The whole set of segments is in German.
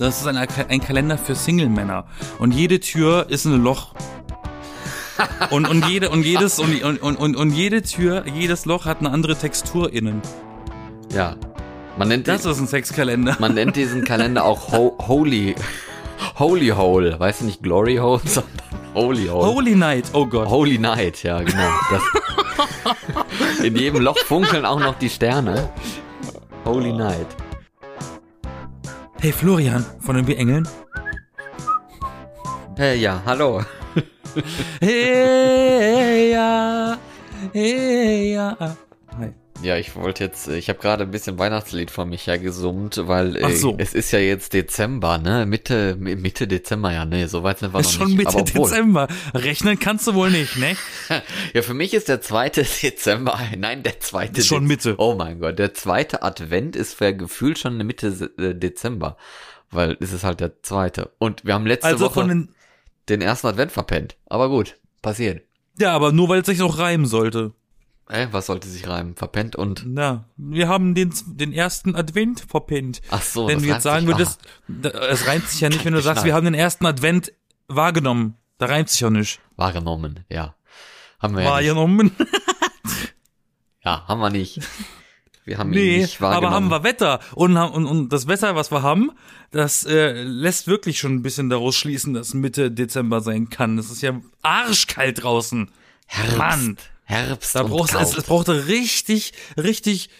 Das ist ein, ein Kalender für Single-Männer. Und jede Tür ist ein Loch. und, und jede und jedes und, und, und, und jede Tür, jedes Loch hat eine andere Textur innen. Ja. Man nennt Das ist ein Sexkalender. Man nennt diesen Kalender auch Ho Holy Holy Hole, weißt du nicht Glory Hole, sondern Holy Hole. Holy Night, oh Gott. Holy Night, ja genau. In jedem Loch funkeln auch noch die Sterne. Holy Night. Hey Florian von den Engeln. Hey, ja, hallo. Hey ja, hey ja. Ja, ich wollte jetzt, ich habe gerade ein bisschen Weihnachtslied von mich her gesummt, weil äh, so. es ist ja jetzt Dezember, ne? Mitte Mitte Dezember, ja, ne, so weit sind wir Ist noch schon nicht. Mitte aber obwohl. Dezember. Rechnen kannst du wohl nicht, ne? Ja, für mich ist der zweite Dezember, nein, der zweite Ist schon Mitte. Oh mein Gott, der zweite Advent ist für gefühlt schon eine Mitte äh, Dezember, weil es ist halt der zweite. Und wir haben letzte Also Woche den. den ersten Advent verpennt. Aber gut, passiert. Ja, aber nur weil es sich noch reimen sollte. Äh, was sollte sich reimen? Verpennt und Na, wir haben den, den ersten Advent verpennt. ach so. wenn das du jetzt sagen würdest, es reimt sich ja nicht, wenn du sagst, wir haben den ersten Advent wahrgenommen. Da reimt sich ja nicht. Ah, wahrgenommen, ja. Haben wir ja nicht. Wahrgenommen. Ja, haben wir nicht. Wir haben ihn Nee, nicht wahrgenommen. aber haben wir Wetter. Und, und, und das Wetter, was wir haben, das äh, lässt wirklich schon ein bisschen daraus schließen, dass Mitte Dezember sein kann. Es ist ja arschkalt draußen. Herbst. Mann. Herbst Da und brauchst Kraut. es, es brauchte richtig, richtig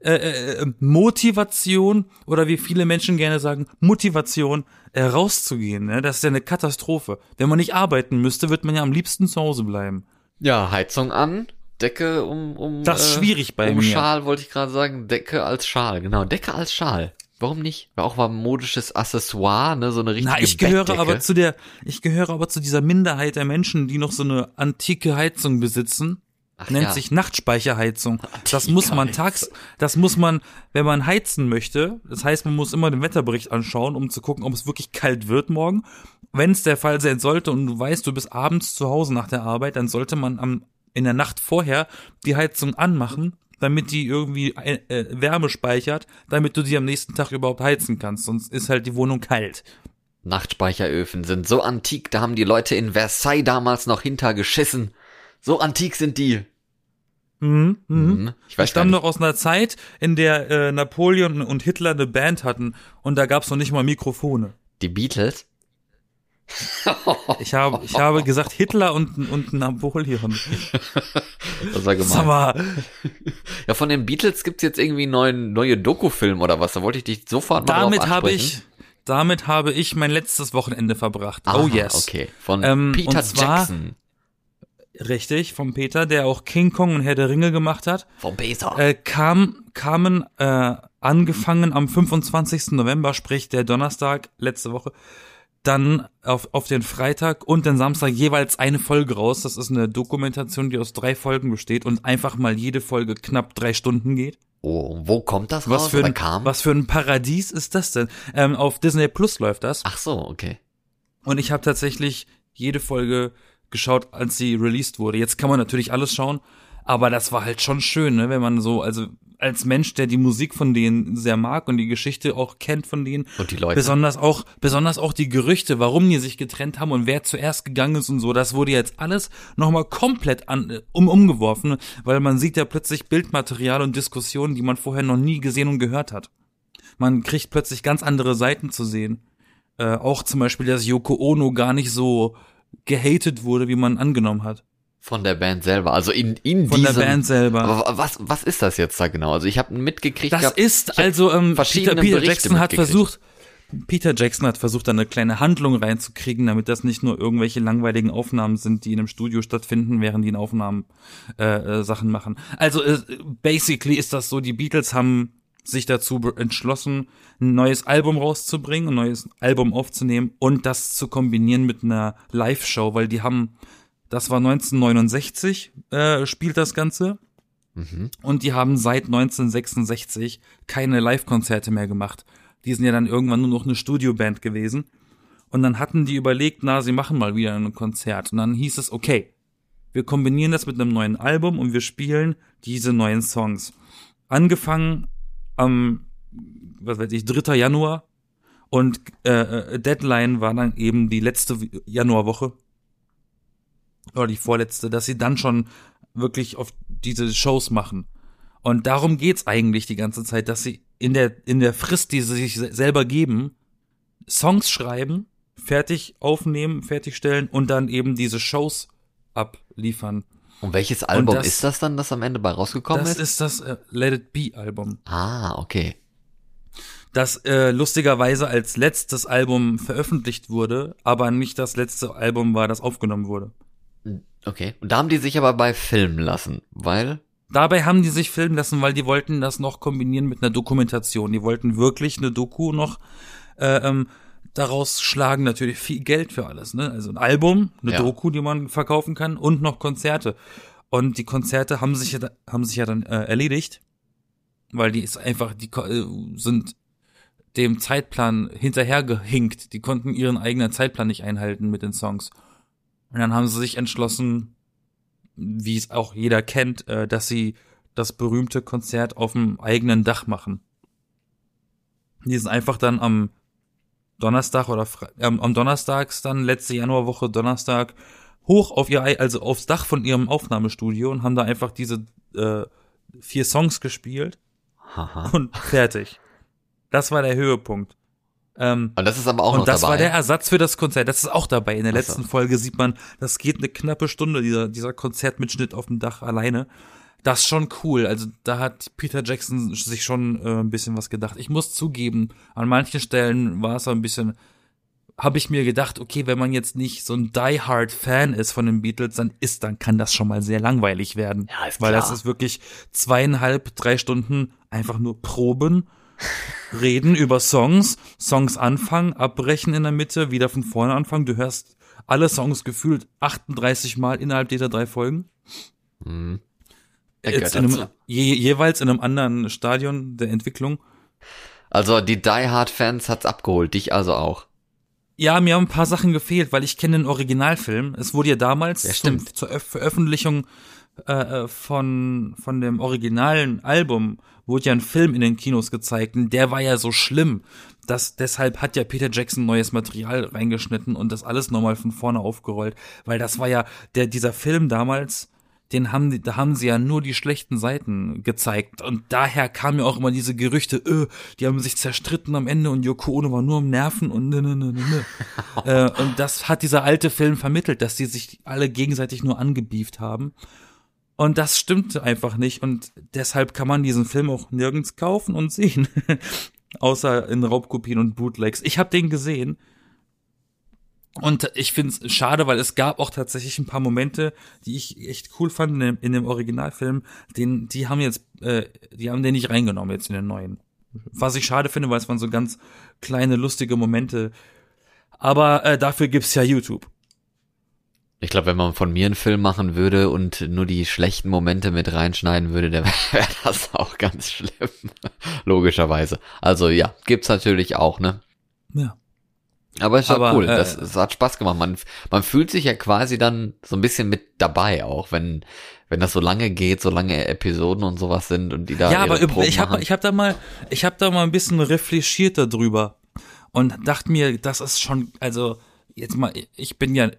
äh, äh, Motivation oder wie viele Menschen gerne sagen, Motivation, äh, rauszugehen. Ne? Das ist ja eine Katastrophe. Wenn man nicht arbeiten müsste, wird man ja am liebsten zu Hause bleiben. Ja, Heizung an, Decke um um Das ist schwierig bei um mir. Schal wollte ich gerade sagen, Decke als Schal, genau, Decke als Schal. Warum nicht? War auch mal ein modisches Accessoire, ne, so eine richtige Na, ich gehöre Bettdecke. aber zu der, ich gehöre aber zu dieser Minderheit der Menschen, die noch so eine antike Heizung besitzen. Ach nennt ja. sich Nachtspeicherheizung. Das Antike muss man tags, das muss man, wenn man heizen möchte. Das heißt, man muss immer den Wetterbericht anschauen, um zu gucken, ob es wirklich kalt wird morgen. Wenn es der Fall sein sollte und du weißt, du bist abends zu Hause nach der Arbeit, dann sollte man am, in der Nacht vorher die Heizung anmachen, damit die irgendwie äh, äh, Wärme speichert, damit du die am nächsten Tag überhaupt heizen kannst. Sonst ist halt die Wohnung kalt. Nachtspeicheröfen sind so antik, da haben die Leute in Versailles damals noch hintergeschissen. So antik sind die. Mhm, mhm. Mhm. Ich weiß gar stamme nicht. noch aus einer Zeit, in der äh, Napoleon und Hitler eine Band hatten und da gab's noch nicht mal Mikrofone. Die Beatles? Ich habe, ich habe gesagt Hitler und, und Napoleon. Das war Sag gemein. mal, Ja, von den Beatles gibt's jetzt irgendwie einen neuen, neue Dokufilm oder was? Da wollte ich dich sofort mal damit habe ich, damit habe ich mein letztes Wochenende verbracht. Aha, oh yes. Okay, von Ähm, Peter und zwar- Jackson. Richtig, vom Peter, der auch King Kong und Herr der Ringe gemacht hat. Vom Peter. Äh, kam, kamen äh, angefangen am 25. November, sprich der Donnerstag letzte Woche, dann auf, auf den Freitag und den Samstag jeweils eine Folge raus. Das ist eine Dokumentation, die aus drei Folgen besteht und einfach mal jede Folge knapp drei Stunden geht. oh, wo kommt das Was raus? für ein, kam? was für ein Paradies ist das denn? Ähm, auf Disney Plus läuft das. Ach so, okay. Und ich habe tatsächlich jede Folge geschaut, als sie released wurde. Jetzt kann man natürlich alles schauen, aber das war halt schon schön, ne, wenn man so, also als Mensch, der die Musik von denen sehr mag und die Geschichte auch kennt von denen, Und die Leute. besonders auch, besonders auch die Gerüchte, warum die sich getrennt haben und wer zuerst gegangen ist und so, das wurde jetzt alles nochmal komplett an, um, umgeworfen, weil man sieht ja plötzlich Bildmaterial und Diskussionen, die man vorher noch nie gesehen und gehört hat. Man kriegt plötzlich ganz andere Seiten zu sehen. Äh, auch zum Beispiel, dass Yoko Ono gar nicht so gehatet wurde, wie man angenommen hat. Von der Band selber. Also in, in Von der diesem, Band selber. Aber was, was ist das jetzt da genau? Also ich habe mitgekriegt Das gehabt, ist also ähm, Peter, Peter Jackson hat versucht, Peter Jackson hat versucht, da eine kleine Handlung reinzukriegen, damit das nicht nur irgendwelche langweiligen Aufnahmen sind, die in einem Studio stattfinden, während die in Aufnahmen äh, äh, Sachen machen. Also äh, basically ist das so, die Beatles haben sich dazu entschlossen, ein neues Album rauszubringen, ein neues Album aufzunehmen und das zu kombinieren mit einer Live-Show, weil die haben, das war 1969, äh, spielt das Ganze. Mhm. Und die haben seit 1966 keine Live-Konzerte mehr gemacht. Die sind ja dann irgendwann nur noch eine Studioband gewesen. Und dann hatten die überlegt, na, sie machen mal wieder ein Konzert. Und dann hieß es, okay, wir kombinieren das mit einem neuen Album und wir spielen diese neuen Songs. Angefangen am, was weiß ich, 3. Januar Und äh, äh, Deadline war dann eben die letzte Januarwoche oder die vorletzte, dass sie dann schon wirklich auf diese Shows machen. Und darum geht's eigentlich die ganze Zeit, dass sie in der in der Frist, die sie sich selber geben, Songs schreiben, fertig aufnehmen, fertigstellen und dann eben diese Shows abliefern. Und welches Album und das, ist das dann, das am Ende bei rausgekommen das ist? Das ist das äh, Let It Be Album. Ah, okay. Das äh, lustigerweise als letztes Album veröffentlicht wurde, aber nicht das letzte Album war, das aufgenommen wurde. Okay. Und da haben die sich aber bei filmen lassen, weil? Dabei haben die sich filmen lassen, weil die wollten das noch kombinieren mit einer Dokumentation. Die wollten wirklich eine Doku noch äh, ähm, daraus schlagen natürlich viel Geld für alles, ne? Also ein Album, eine ja. Doku, die man verkaufen kann und noch Konzerte. Und die Konzerte haben sich ja, haben sich ja dann äh, erledigt, weil die ist einfach, die äh, sind dem Zeitplan hinterhergehinkt. Die konnten ihren eigenen Zeitplan nicht einhalten mit den Songs. Und dann haben sie sich entschlossen, wie es auch jeder kennt, äh, dass sie das berühmte Konzert auf dem eigenen Dach machen. Die sind einfach dann am Donnerstag oder ähm, am Donnerstags dann letzte Januarwoche Donnerstag hoch auf ihr also aufs Dach von ihrem Aufnahmestudio und haben da einfach diese äh, vier Songs gespielt Haha. und fertig. Das war der Höhepunkt. Ähm, und das ist aber auch und noch das dabei. war der Ersatz für das Konzert. Das ist auch dabei. In der letzten so. Folge sieht man, das geht eine knappe Stunde dieser dieser Konzertmitschnitt auf dem Dach alleine das ist schon cool. Also da hat Peter Jackson sich schon äh, ein bisschen was gedacht. Ich muss zugeben, an manchen Stellen war es so ein bisschen, habe ich mir gedacht, okay, wenn man jetzt nicht so ein Die Hard Fan ist von den Beatles, dann ist, dann kann das schon mal sehr langweilig werden. Ja, ist klar. Weil das ist wirklich zweieinhalb, drei Stunden einfach nur Proben, reden über Songs, Songs anfangen, abbrechen in der Mitte, wieder von vorne anfangen. Du hörst alle Songs gefühlt 38 Mal innerhalb dieser drei Folgen. Mhm. Jetzt in einem, je, jeweils in einem anderen Stadion der Entwicklung. Also die Die Hard Fans hat's abgeholt, dich also auch. Ja, mir haben ein paar Sachen gefehlt, weil ich kenne den Originalfilm. Es wurde ja damals ja, zum, zur Veröffentlichung äh, äh, von von dem originalen Album wurde ja ein Film in den Kinos gezeigt und der war ja so schlimm, dass deshalb hat ja Peter Jackson neues Material reingeschnitten und das alles nochmal von vorne aufgerollt, weil das war ja der dieser Film damals den haben die, da haben sie ja nur die schlechten Seiten gezeigt und daher kamen ja auch immer diese Gerüchte, öh, die haben sich zerstritten am Ende und Yoko Ono war nur am Nerven und ne ne ne ne. ne. äh, und das hat dieser alte Film vermittelt, dass die sich alle gegenseitig nur angebieft haben. Und das stimmte einfach nicht und deshalb kann man diesen Film auch nirgends kaufen und sehen. Außer in Raubkopien und Bootlegs. Ich habe den gesehen und ich finde es schade, weil es gab auch tatsächlich ein paar Momente, die ich echt cool fand in dem, in dem Originalfilm. Den, die haben jetzt, äh, die haben den nicht reingenommen jetzt in den neuen. Was ich schade finde, weil es waren so ganz kleine lustige Momente. Aber äh, dafür gibt's ja YouTube. Ich glaube, wenn man von mir einen Film machen würde und nur die schlechten Momente mit reinschneiden würde, dann wäre das auch ganz schlimm. Logischerweise. Also ja, gibt's natürlich auch, ne? Ja. Aber ist ja cool. Äh, das, das hat Spaß gemacht. Man, man fühlt sich ja quasi dann so ein bisschen mit dabei auch, wenn, wenn das so lange geht, so lange Episoden und sowas sind und die da. Ja, aber Proben ich habe ich hab da mal, ich habe da mal ein bisschen reflektiert darüber und dachte mir, das ist schon, also jetzt mal, ich bin ja,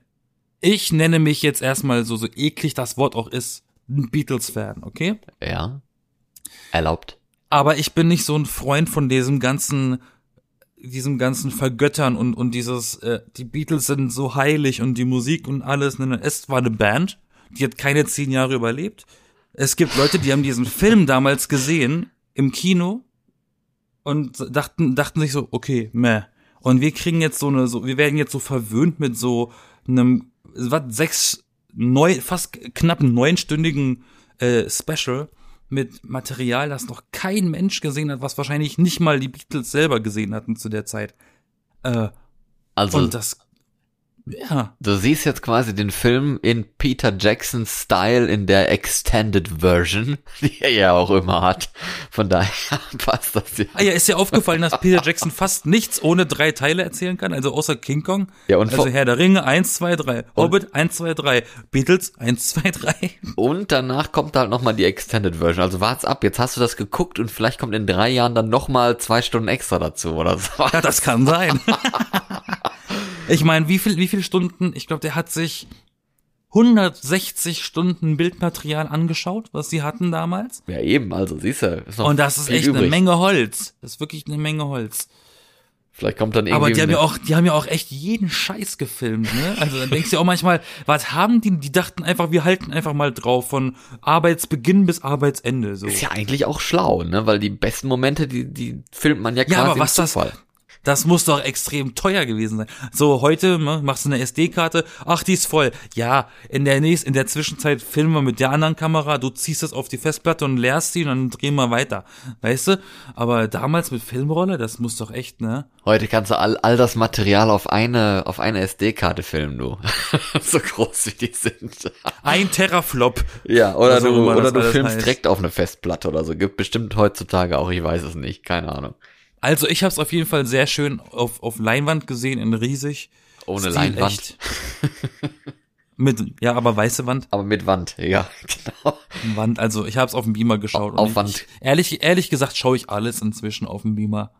ich nenne mich jetzt erstmal so, so eklig das Wort auch ist, ein Beatles-Fan, okay? Ja. Erlaubt. Aber ich bin nicht so ein Freund von diesem ganzen diesem ganzen Vergöttern und, und dieses, äh, die Beatles sind so heilig und die Musik und alles. Es war eine Band, die hat keine zehn Jahre überlebt. Es gibt Leute, die haben diesen Film damals gesehen im Kino und dachten, dachten sich so, okay, meh. Und wir kriegen jetzt so eine, so, wir werden jetzt so verwöhnt mit so einem, was, sechs, neun, fast knapp neunstündigen äh, Special mit Material, das noch kein Mensch gesehen hat, was wahrscheinlich nicht mal die Beatles selber gesehen hatten zu der Zeit. Äh, also und das Ja. Du siehst jetzt quasi den Film in Peter Jacksons Style in der Extended Version, die er ja auch immer hat. Von daher passt das ja. Ah ja, ist dir aufgefallen, dass Peter Jackson fast nichts ohne drei Teile erzählen kann, also außer King Kong? Ja, und also Herr der Ringe, eins, zwei, drei. Hobbit, eins, zwei, drei. Beatles, eins, zwei, drei. Und danach kommt halt nochmal die Extended Version. Also wart's ab, jetzt hast du das geguckt und vielleicht kommt in drei Jahren dann nochmal zwei Stunden extra dazu oder so. Ja, das kann sein. Ich meine, wie viel, wie viele Stunden, ich glaube, der hat sich 160 Stunden Bildmaterial angeschaut, was sie hatten damals. Ja, eben, also siehst du. Ist noch Und das ist echt eine übrig. Menge Holz. Das ist wirklich eine Menge Holz. Vielleicht kommt dann irgendwie. Aber die haben eine- ja auch, die haben ja auch echt jeden Scheiß gefilmt, ne? Also dann denkst du auch manchmal, was haben die? Die dachten einfach, wir halten einfach mal drauf von Arbeitsbeginn bis Arbeitsende, so. Ist ja eigentlich auch schlau, ne? Weil die besten Momente, die, die filmt man ja quasi Ja, aber was das, Zufall. Das muss doch extrem teuer gewesen sein. So, heute ne, machst du eine SD-Karte, ach, die ist voll. Ja, in der nächsten, in der Zwischenzeit filmen wir mit der anderen Kamera, du ziehst es auf die Festplatte und leerst sie und dann drehen wir weiter. Weißt du? Aber damals mit Filmrolle, das muss doch echt, ne? Heute kannst du all, all das Material auf eine, auf eine SD-Karte filmen, du. so groß wie die sind. Ein Teraflop. ja, oder auch du, das oder du filmst heißt. direkt auf eine Festplatte oder so. Gibt bestimmt heutzutage auch, ich weiß es nicht, keine Ahnung. Also ich habe es auf jeden Fall sehr schön auf, auf Leinwand gesehen, in riesig. Ohne Stil Leinwand. Mit, ja, aber weiße Wand. Aber mit Wand, ja, genau. Wand, also ich habe es auf dem Beamer geschaut. Auf Wand. Ich, ehrlich, ehrlich gesagt schaue ich alles inzwischen auf dem Beamer.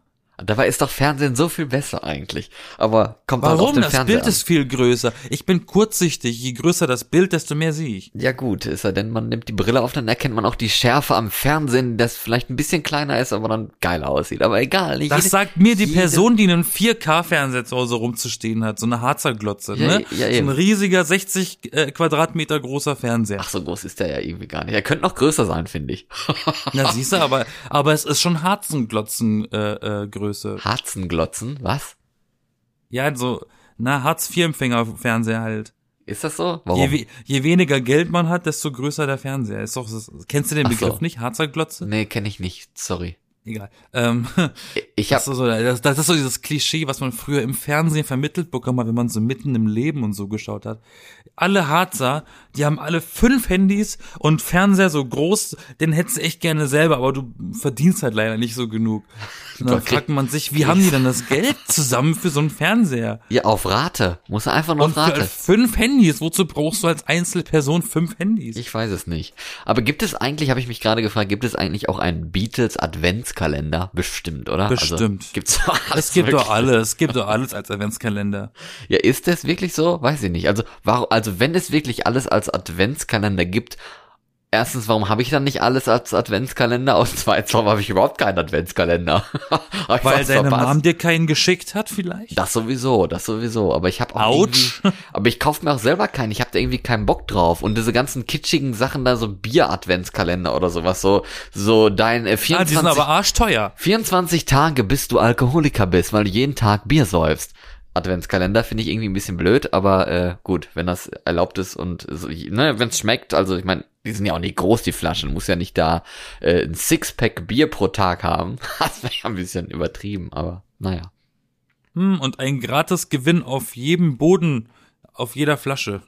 Dabei ist doch Fernsehen so viel besser eigentlich. Aber kommt halt auf Warum? den Das Fernseher Bild an. ist viel größer. Ich bin kurzsichtig. Je größer das Bild, desto mehr sehe ich. Ja gut, ist ja denn, man nimmt die Brille auf, dann erkennt man auch die Schärfe am Fernsehen, das vielleicht ein bisschen kleiner ist, aber dann geil aussieht. Aber egal. Nicht Das jede- sagt mir die jede- Person, die einen 4K-Fernseher zu Hause rumzustehen hat. So eine Harzer Glotze, Ja, ne? ja, so eben. ein riesiger 60 äh, Quadratmeter großer Fernseher. Ach, so groß ist der ja irgendwie gar nicht. Er könnte noch größer sein, finde ich. Na, siehst du, aber, aber es ist schon Harzenglotzen äh, äh, Größe. Harzenglotzen, was? Ja, so, na, Hartz-IV-Empfänger-Fernseher halt. Ist das so? Je, Warum? we- je weniger Geld man hat, desto größer der Fernseher. Ist doch, kennst du den Ach so. Begriff nicht? Harzer Glotze? Nee, kenne ich nicht, sorry. Egal. Ähm, Ich das, hab, ist so, das, das ist so dieses Klischee, was man früher im Fernsehen vermittelt bekommen hat, wenn man so mitten im Leben und so geschaut hat. Alle Harzer, die haben alle fünf Handys und Fernseher so groß, den hättest du echt gerne selber, aber du verdienst halt leider nicht so genug. Und dann Okay. fragt man sich, wie haben die denn das Geld zusammen für so einen Fernseher? ja, auf Rate. Muss er einfach nur Und für Rate. fünf Handys, wozu brauchst du als Einzelperson fünf Handys? Ich weiß es nicht. Aber gibt es eigentlich, habe ich mich gerade gefragt, gibt es eigentlich auch einen Beatles Adventskalender? Bestimmt, oder? Bestimmt. Also, gibt's doch alles Es gibt doch alles, es gibt doch alles als Adventskalender. Ja, ist das wirklich so? Weiß ich nicht. Also, warum, also wenn es wirklich alles als Adventskalender gibt, erstens, warum habe ich dann nicht alles als Adventskalender? Und zweitens, warum habe ich überhaupt keinen Adventskalender? Weil deine verpasst? Mom dir keinen geschickt hat vielleicht? Das sowieso, das sowieso. Aber ich habe auch Autsch. aber ich kaufe mir auch selber keinen. Ich habe da irgendwie keinen Bock drauf. Und diese ganzen kitschigen Sachen da, so Bier-Adventskalender oder sowas, so so dein äh, Ah, die 24, sind aber arschteuer. 24 Tage, bis du Alkoholiker bist, weil du jeden Tag Bier säufst. Adventskalender finde ich irgendwie ein bisschen blöd, aber äh, gut, wenn das erlaubt ist und so, ne, wenn es schmeckt, also ich meine, die sind ja auch nicht groß, die Flaschen, muss ja nicht da äh, ein Sixpack Bier pro Tag haben. Das wäre ja ein bisschen übertrieben, aber naja. Hm, und ein gratis Gewinn auf jedem Boden, auf jeder Flasche.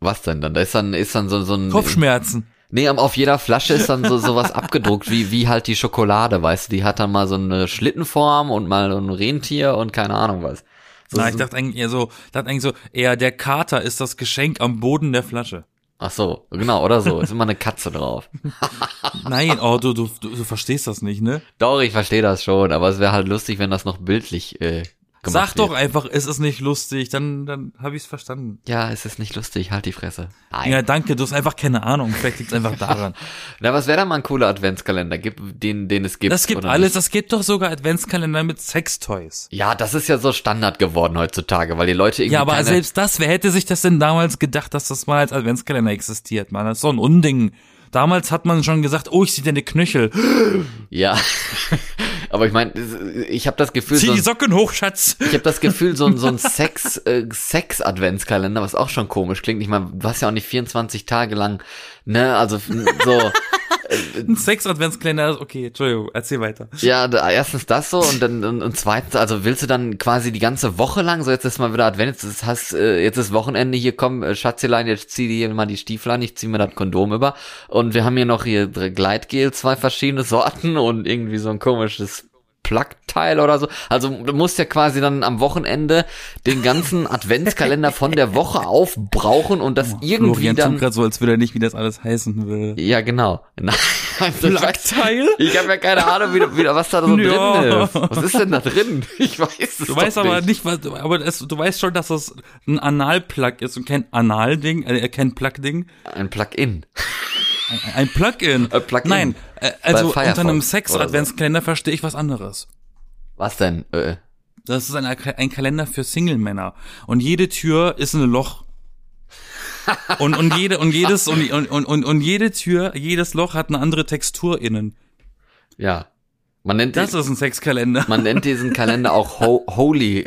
Was denn dann? Da ist dann, ist dann so, so ein. Kopfschmerzen. Nee, auf jeder Flasche ist dann so sowas abgedruckt, wie, wie halt die Schokolade, weißt du, die hat dann mal so eine Schlittenform und mal so ein Rentier und keine Ahnung was. So, Na, ich dachte eigentlich eher so, dachte eigentlich so, eher der Kater ist das Geschenk am Boden der Flasche. Ach so, genau, oder so, ist immer eine Katze drauf. Nein, oh, du, du, du, du verstehst das nicht, ne? Doch, ich verstehe das schon, aber es wäre halt lustig, wenn das noch bildlich äh, gemacht Sag doch wird. einfach, es ist nicht lustig, dann, dann habe ich es verstanden. Ja, es ist nicht lustig, halt die Fresse. Nein. Ja, danke, du hast einfach keine Ahnung, vielleicht liegt es einfach daran. Na, was wäre da mal ein cooler Adventskalender, den, den es gibt? Das gibt alles, nicht? das gibt doch sogar Adventskalender mit Sextoys. Ja, das ist ja so Standard geworden heutzutage, weil die Leute irgendwie Ja, aber keine, selbst das, wer hätte sich das denn damals gedacht, dass das mal als Adventskalender existiert, man? Das ist so ein Unding. Damals hat man schon gesagt, oh, ich sehe deine Knöchel. Ja, aber ich meine, ich habe das Gefühl, Zieh so, die Socken hoch, Schatz. ich habe das Gefühl, so, ein- so ein Sex, äh, Sex-Adventskalender, was auch schon komisch klingt. Ich meine, du hast ja auch nicht 24 Tage lang, ne, also so, Ein Sex-Adventskalender, okay, Entschuldigung, erzähl weiter. Ja, da, erstens das so und dann und, und zweitens, also willst du dann quasi die ganze Woche lang, so jetzt ist mal wieder Advent, jetzt hast, äh, jetzt ist Wochenende, hier komm, äh, Schatzelein, jetzt zieh dir hier mal die Stiefel an, ich zieh mir das Kondom über und wir haben hier noch hier Gleitgel, zwei verschiedene Sorten und irgendwie so ein komisches Plugteil oder so. Also du musst ja quasi dann am Wochenende den ganzen Adventskalender von der Woche aufbrauchen und das irgendwie Florian dann gerade so, als würde er nicht, wie das alles heißen will. ja, genau. Plugteil? Ich habe ja keine Ahnung, wie, wie, was da so Ja. drin ist. Was ist denn da drin? Ich weiß es Du weißt aber nicht. nicht, was, aber es, du weißt schon, dass das ein Anal-Plug ist und kein Anal-Ding, äh, kein Plug-Ding. Ein Plugin. Ein, Plugin. Ein Plugin. Nein, äh, also unter einem Sex-Adventskalender verstehe ich was anderes. Was denn? Äh, Das ist ein, ein Kalender für Single-Männer. Und jede Tür ist ein Loch. Und, und jede, und jedes, und, und, und, und jede Tür, jedes Loch hat eine andere Textur innen. ja. Man nennt, Das die, ist ein Sexkalender. man nennt diesen Kalender auch Ho Holy,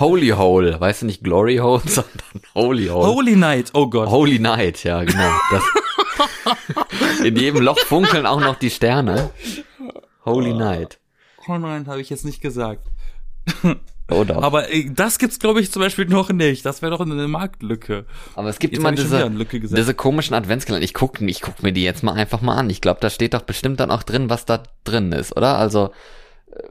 Holy Hole. Weißt du nicht Glory Hole, sondern Holy Hole. Holy Night, oh Gott. Holy Night, ja, genau. Das, in jedem Loch funkeln auch noch die Sterne. Holy Night. Oh nein, habe ich jetzt nicht gesagt. Oder? Aber, Aber äh, das gibt's, glaube ich, zum Beispiel noch nicht. Das wäre doch eine Marktlücke. aber es gibt Jetzt immer diese, diese komischen Adventskalender. Ich guck, ich guck mir die jetzt mal einfach mal an. Ich glaube, da steht doch bestimmt dann auch drin, was da drin ist, oder? Also,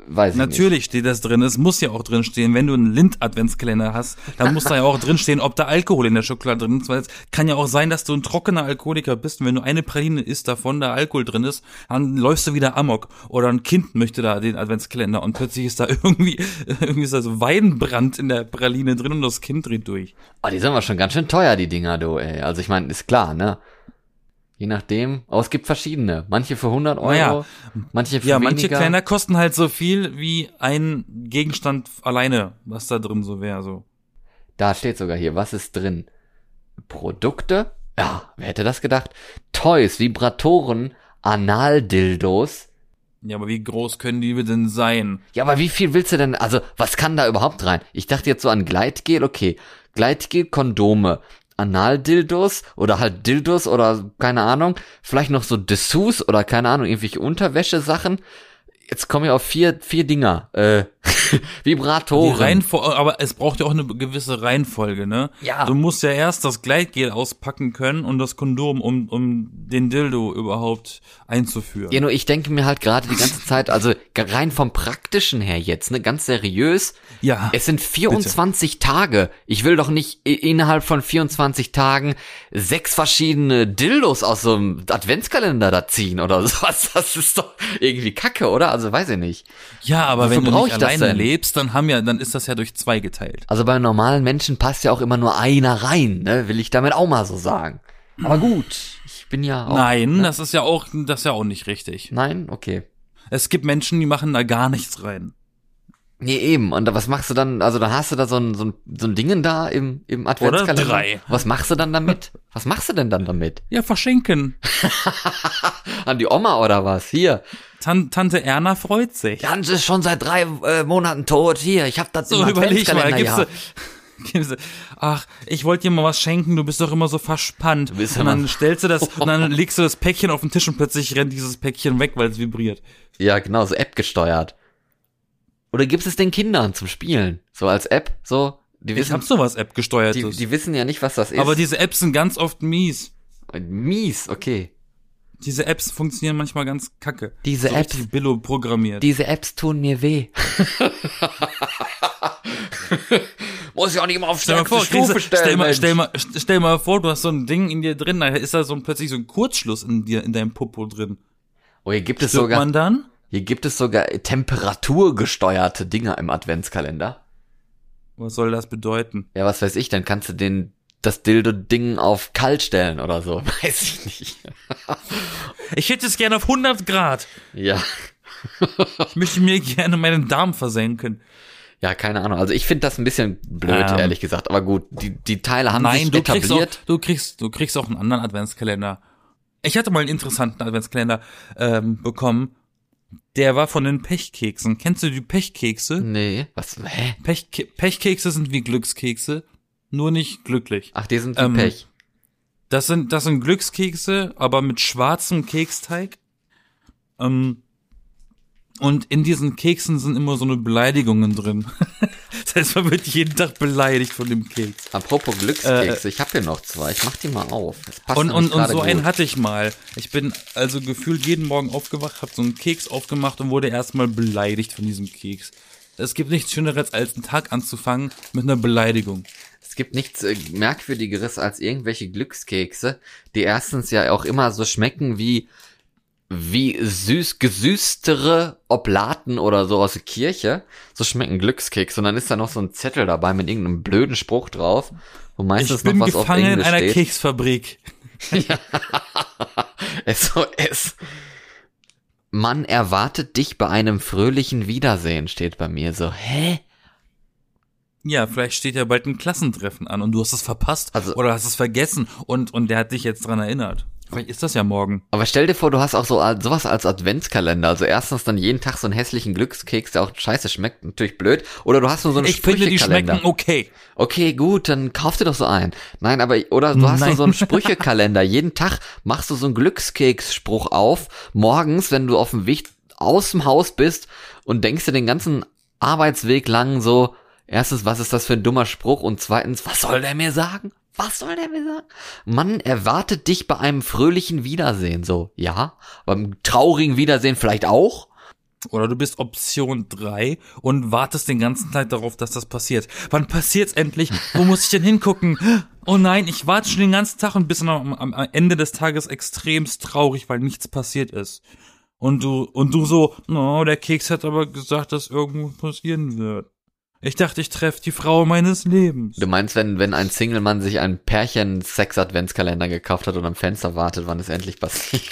weiß ich nicht. Natürlich steht das drin. Es muss ja auch drin stehen. Wenn du einen Lind-Adventskalender hast, dann muss da ja auch drin stehen, ob da Alkohol in der Schokolade drin ist. Weil es kann ja auch sein, dass du ein trockener Alkoholiker bist. Und wenn du eine Praline isst, davon da Alkohol drin ist, dann läufst du wieder amok. Oder ein Kind möchte da den Adventskalender und plötzlich ist da irgendwie, irgendwie ist da so Weinbrand in der Praline drin und das Kind dreht durch. Oh, die sind aber schon ganz schön teuer, die Dinger, du, ey. Also ich meine, ist klar, ne? Je nachdem. Aber es gibt verschiedene. Manche für 100 Euro, Naja. manche für Ja, weniger. manche Kalender kosten halt so viel wie ein Gegenstand alleine, was da drin so wäre, so. Da steht sogar hier, was ist drin? Produkte? Ja, wer hätte das gedacht? Toys, Vibratoren, Analdildos. Ja, aber wie groß können die denn sein? Ja, aber wie viel willst du denn, also, was kann da überhaupt rein? Ich dachte jetzt so an Gleitgel, okay. Gleitgel, Kondome, Analdildos oder halt Dildos oder keine Ahnung. Vielleicht noch so Dessous oder keine Ahnung, irgendwelche Unterwäschesachen. Jetzt kommen wir auf vier, vier Dinger. Äh, Die Vibratoren. Reihenfolge, aber es braucht ja auch eine gewisse Reihenfolge, ne? Ja. Du musst ja erst das Gleitgel auspacken können und das Kondom, um, um den Dildo überhaupt einzuführen. Ja, nur ich denke mir halt gerade die ganze Zeit, also rein vom praktischen her jetzt, ne, ganz seriös. Ja, Es sind 24 Tage. Ich will doch nicht innerhalb von 24 Tagen sechs verschiedene Dildos aus so einem Adventskalender da ziehen oder sowas. Das ist doch irgendwie kacke, oder? Also weiß ich nicht. ja, aber wofür wenn du nicht alleine lebst, dann haben ja, dann ist das ja durch zwei geteilt. Also bei normalen Menschen passt ja auch immer nur einer rein, ne? Will ich damit auch mal so sagen. Aber gut, ich bin ja auch. Nein, das ist ja auch, das ist ja auch nicht richtig. Nein? Okay. Es gibt Menschen, die machen da gar nichts rein. Nee, eben. Und was machst du dann? Also dann hast du da so ein, so ein, so ein Dingen da im, im Adventskalender. drei. Was machst du dann damit? Was machst du denn dann damit? Ja, verschenken. An die Oma oder was? Hier. Tan Tante Erna freut sich. Hans ist schon seit drei äh, Monaten tot. Hier, ich hab das So, im überleg mal, Adventskalender gibst du, gibst du, ach, ich wollte dir mal was schenken, du bist doch immer so verspannt. Du bist und dann stellst du das, und dann legst du das Päckchen auf den Tisch und plötzlich rennt dieses Päckchen weg, weil es vibriert. Ja, genau, so App gesteuert. Oder gibst es den Kindern zum Spielen? So als App, so. Die Ich wissen, hab sowas die, App-gesteuertes. die wissen ja nicht, was das ist. Aber diese Apps sind ganz oft mies. Mies, okay. Diese Apps funktionieren manchmal ganz kacke. Diese so Apps- Billo programmiert. Diese Apps tun mir weh. Muss ich auch nicht immer auf Stell vor, Stufe stellen, stell, mal, stell, mal, stell mal vor, du hast so ein Ding in dir drin, da ist da so ein, plötzlich so ein Kurzschluss in dir, in deinem Popo drin. Oh, hier gibt es Stirbt sogar, man dann? Hier gibt es sogar temperaturgesteuerte Dinger im Adventskalender. Was soll das bedeuten? Ja, was weiß ich, dann kannst du den, das Dildo-Ding auf kalt stellen oder so. Weiß ich nicht. Ich hätte es gerne auf 100 Grad. Ja. Ich möchte mir gerne meinen Darm versenken. Ja, keine Ahnung. Also ich finde das ein bisschen blöd, Ähm. ehrlich gesagt. Aber gut, die, die Teile haben Nein, sich du kriegst, auch, etabliert. du kriegst, du kriegst auch einen anderen Adventskalender. Ich hatte mal einen interessanten Adventskalender ähm, bekommen. Der war von den Pechkeksen. Kennst du die Pechkekse? Nee, was? Hä? Pechke Pechkekse sind wie Glückskekse, nur nicht glücklich. Ach, die sind wie Ähm, Pech. Das sind, das sind Glückskekse, aber mit schwarzem Keksteig. Ähm, und in diesen Keksen sind immer so eine Beleidigungen drin. das heißt, man wird jeden Tag beleidigt von dem Keks. Apropos Glückskekse, ich habe hier noch zwei. Ich mach die mal auf. Und, und, und so gut. einen hatte ich mal. Ich bin also gefühlt jeden Morgen aufgewacht, habe so einen Keks aufgemacht und wurde erstmal beleidigt von diesem Keks. Es gibt nichts Schöneres, als einen Tag anzufangen mit einer Beleidigung. Es gibt nichts äh, Merkwürdigeres als irgendwelche Glückskekse, die erstens ja auch immer so schmecken wie wie süß gesüßtere Oblaten oder so aus der Kirche. So schmecken Glückskekse. Und dann ist da noch so ein Zettel dabei mit irgendeinem blöden Spruch drauf, wo meistens Ich bin noch was auf gefangen in Englisch einer steht. Keksfabrik. SOS. Man erwartet dich bei einem fröhlichen Wiedersehen, steht bei mir so. Hä? Ja, vielleicht steht ja bald ein Klassentreffen an und du hast es verpasst Also- oder hast es vergessen und, und der hat dich jetzt dran erinnert. Vielleicht ist das ja morgen. Aber stell dir vor, du hast auch so sowas als Adventskalender. Also erstens dann jeden Tag so einen hässlichen Glückskeks, der auch scheiße schmeckt, natürlich blöd. Oder du hast nur so einen Ich finde, die schmecken okay. Okay, gut, dann kauf dir doch so einen. Nein, aber, oder du hast nur so einen Sprüchekalender. Jeden Tag machst du so einen Glückskeksspruch auf. Morgens, wenn du auf dem Weg aus dem Haus bist und denkst dir den ganzen Arbeitsweg lang so, erstens, was ist das für ein dummer Spruch? Und zweitens, was soll der mir sagen? Was soll der mir sagen? Man erwartet dich bei einem fröhlichen Wiedersehen. So, ja. Beim traurigen Wiedersehen vielleicht auch. Oder du bist Option 3 und wartest den ganzen Tag darauf, dass das passiert. Wann passiert's endlich? Wo muss ich denn hingucken? Oh nein, ich warte schon den ganzen Tag und bin am, am, am Ende des Tages extremst traurig, weil nichts passiert ist. Und du, und du so, no, der Keks hat aber gesagt, dass irgendwo passieren wird. Ich dachte, ich treffe die Frau meines Lebens. Du meinst, wenn, wenn ein Single-Mann sich einen Pärchen-Sex-Adventskalender gekauft hat und am Fenster wartet, wann es endlich passiert?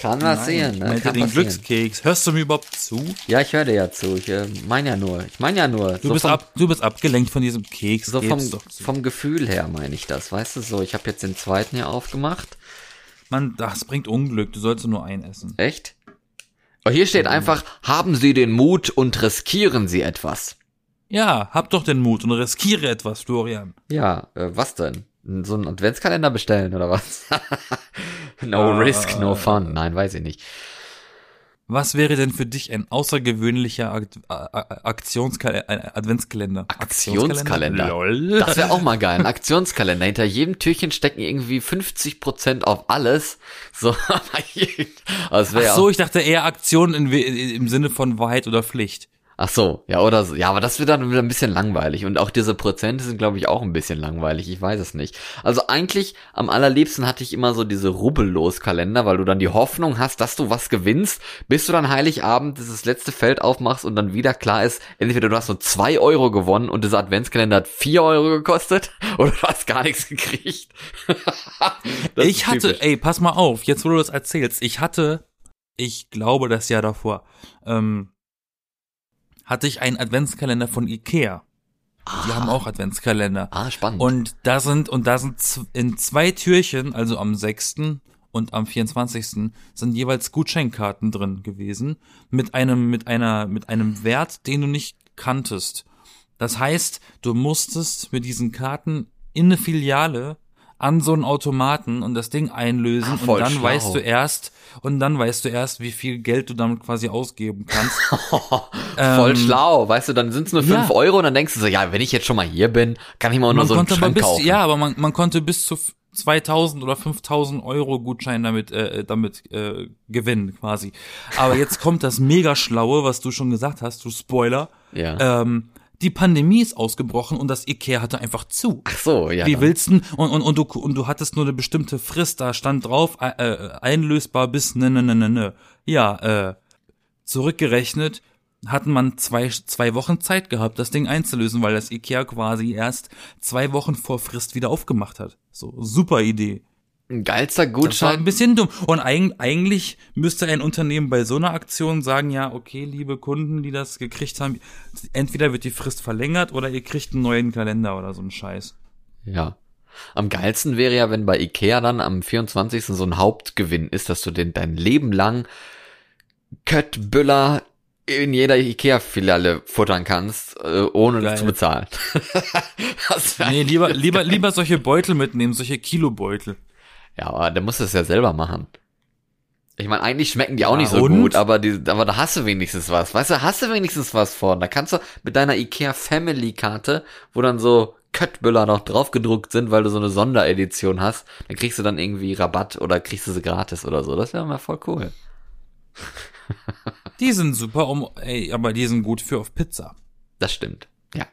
Kann passieren, ne? Meint ihr Kann den passieren. Glückskeks? Hörst du mir überhaupt zu? Ja, ich höre dir ja zu. Ich äh, meine ja nur. Ich meine ja nur. Du so bist vom, ab, du bist abgelenkt von diesem Keks. so vom, vom Gefühl her meine ich das. Weißt du so, ich habe jetzt den zweiten hier aufgemacht. Mann, das bringt Unglück. Du sollst nur einen essen. Echt? Hier steht einfach, haben Sie den Mut und riskieren Sie etwas. Ja, hab doch den Mut und riskiere etwas, Florian. Ja, äh, was denn? So einen Adventskalender bestellen oder was? no Ah. risk, no fun. Nein, weiß ich nicht. Was wäre denn für dich ein außergewöhnlicher Akt Aktionskalender, Adventskalender? Aktionskalender? Lol. Das wäre auch mal geil. Ein Aktionskalender. Hinter jedem Türchen stecken irgendwie 50% auf alles. So, also Ach so, ich dachte eher Aktion in, im Sinne von Wahrheit oder Pflicht. Ach so, ja, oder so. Ja, aber das wird dann wieder ein bisschen langweilig. Und auch diese Prozente sind, glaube ich, auch ein bisschen langweilig. Ich weiß es nicht. Also eigentlich, am allerliebsten hatte ich immer so diese Rubbellos-Kalender, weil du dann die Hoffnung hast, dass du was gewinnst, bis du dann Heiligabend dieses letzte Feld aufmachst und dann wieder klar ist, entweder du hast nur zwei Euro gewonnen und dieser Adventskalender hat vier Euro gekostet oder du hast gar nichts gekriegt. Ich hatte, typisch. ey, pass mal auf, jetzt wo du das erzählst, ich hatte, ich glaube das Jahr davor, ähm, hatte ich einen Adventskalender von Ikea. Die haben auch Adventskalender. Ah, spannend. Und da sind, und da sind in zwei Türchen, also am 6. und am 24. sind jeweils Gutscheinkarten drin gewesen mit einem, mit einer, mit einem Wert, den du nicht kanntest. Das heißt, du musstest mit diesen Karten in eine Filiale an so einen Automaten und das Ding einlösen Ah, und dann schlau. weißt du erst und dann weißt du erst, wie viel Geld du damit quasi ausgeben kannst. Voll Ähm, schlau, weißt du, dann sind es nur ja. fünf Euro und dann denkst du so, ja, wenn ich jetzt schon mal hier bin, kann ich mal nur so einen Schrank bis, kaufen. ja, aber man, man konnte bis zu 2000 oder 5000 Euro Gutschein damit äh, damit äh, gewinnen quasi. Aber jetzt kommt das mega schlaue, was du schon gesagt hast, du Spoiler. Ja. Ähm, die Pandemie ist ausgebrochen und das Ikea hatte einfach zu. Ach so, ja. Wie willst du und, und, und du und du hattest nur eine bestimmte Frist, da stand drauf äh, äh, einlösbar bis ne ne ne ne ne. Ja, äh, zurückgerechnet hatten man zwei zwei Wochen Zeit gehabt, das Ding einzulösen, weil das Ikea quasi erst zwei Wochen vor Frist wieder aufgemacht hat. So super Idee. Ein geilster Das war Gutschein. ein bisschen dumm. Und eig eigentlich müsste ein Unternehmen bei so einer Aktion sagen, ja, okay, liebe Kunden, die das gekriegt haben, entweder wird die Frist verlängert oder ihr kriegt einen neuen Kalender oder so einen Scheiß. Ja. Am geilsten wäre ja, wenn bei Ikea dann am 24. so ein Hauptgewinn ist, dass du den dein Leben lang Köttbüller in jeder Ikea-Filiale futtern kannst, äh, ohne Geil. das zu bezahlen. Das Nee, lieber, lieber, lieber solche Beutel mitnehmen, solche Kilobeutel. Ja, aber der muss es ja selber machen. Ich meine, eigentlich schmecken die auch Ja, nicht so und? gut, aber, die, aber da hast du wenigstens was. Weißt du, hast du wenigstens was von. Da kannst du mit deiner IKEA Family Karte, wo dann so Köttbüller noch draufgedruckt sind, weil du so eine Sonderedition hast, dann kriegst du dann irgendwie Rabatt oder kriegst du sie gratis oder so. Das wäre mal voll cool. Die sind super, um, ey, aber die sind gut für auf Pizza. Das stimmt. Ja.